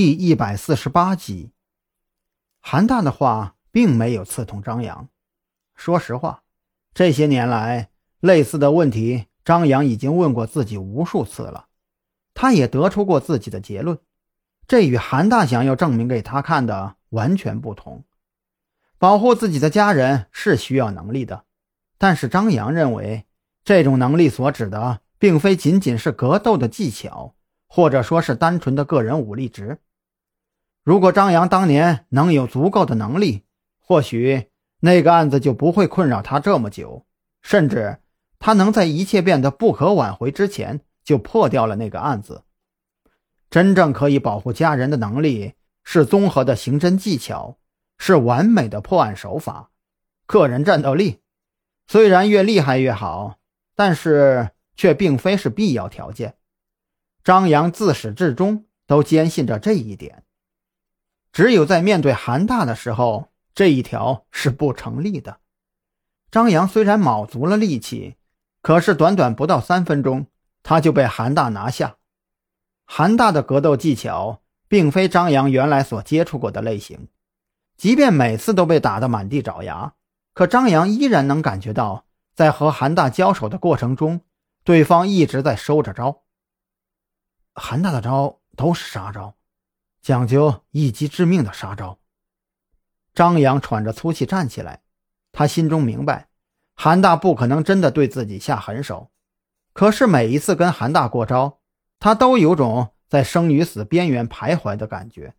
第一百四十八集，韩大的话并没有刺痛张扬。说实话，这些年来，类似的问题，张扬已经问过自己无数次了。他也得出过自己的结论，这与韩大想要证明给他看的完全不同。保护自己的家人是需要能力的，但是张扬认为，这种能力所指的，并非仅仅是格斗的技巧。或者说是单纯的个人武力值。如果张扬当年能有足够的能力，或许那个案子就不会困扰他这么久，甚至他能在一切变得不可挽回之前就破掉了那个案子。真正可以保护家人的能力，是综合的刑侦技巧，是完美的破案手法，个人战斗力虽然越厉害越好，但是却并非是必要条件。张扬自始至终都坚信着这一点，只有在面对韩大的时候，这一条是不成立的。张扬虽然卯足了力气，可是短短不到三分钟，他就被韩大拿下。韩大的格斗技巧并非张扬原来所接触过的类型，即便每次都被打得满地找牙，可张扬依然能感觉到，在和韩大交手的过程中，对方一直在收着招。韩大的招都是杀招，讲究一击致命的杀招。张扬喘着粗气站起来，他心中明白，韩大不可能真的对自己下狠手。可是每一次跟韩大过招，他都有种在生与死边缘徘徊的感觉。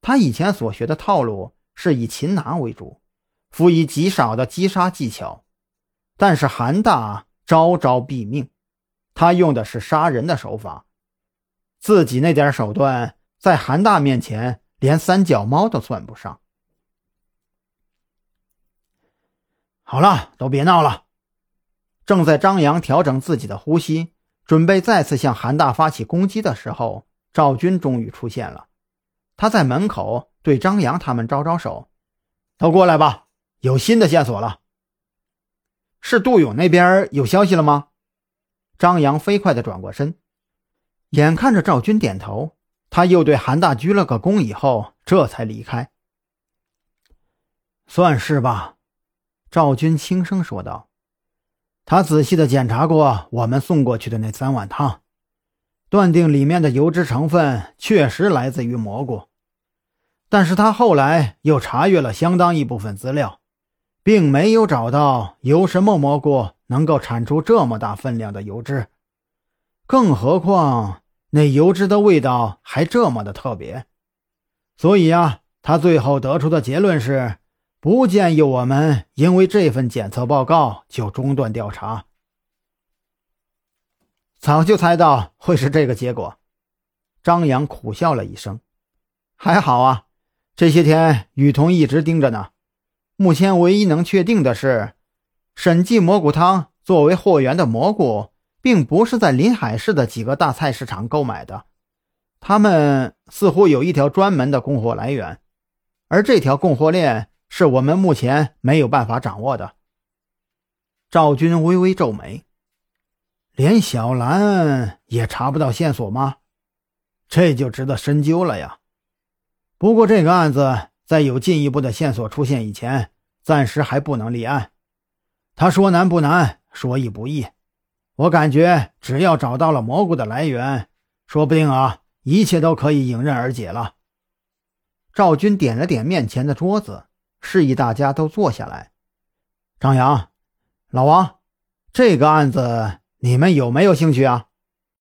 他以前所学的套路是以擒拿为主，辅以极少的击杀技巧，但是韩大招招毙命，他用的是杀人的手法。自己那点手段，在韩大面前连三脚猫都算不上。好了，都别闹了。正在张扬调整自己的呼吸，准备再次向韩大发起攻击的时候，赵军终于出现了。他在门口对张扬他们招招手：“都过来吧，有新的线索了。”是杜勇那边有消息了吗？张扬飞快地转过身。眼看着赵军点头，他又对韩大鞠了个躬，以后这才离开。算是吧，赵军轻声说道。他仔细的检查过我们送过去的那三碗汤，断定里面的油脂成分确实来自于蘑菇。但是他后来又查阅了相当一部分资料，并没有找到有什么蘑菇能够产出这么大分量的油脂，更何况。那油脂的味道还这么的特别，所以啊，他最后得出的结论是，不建议我们因为这份检测报告就中断调查。早就猜到会是这个结果，张扬苦笑了一声。还好啊，这些天雨桐一直盯着呢。目前唯一能确定的是，审计蘑菇汤作为货源的蘑菇。并不是在临海市的几个大菜市场购买的，他们似乎有一条专门的供货来源，而这条供货链是我们目前没有办法掌握的。赵军微微皱眉，连小兰也查不到线索吗？这就值得深究了呀。不过这个案子在有进一步的线索出现以前，暂时还不能立案。他说难不难，说易不易。我感觉，只要找到了蘑菇的来源，说不定啊，一切都可以迎刃而解了。赵军点了点面前的桌子，示意大家都坐下来。张扬，老王，这个案子你们有没有兴趣啊？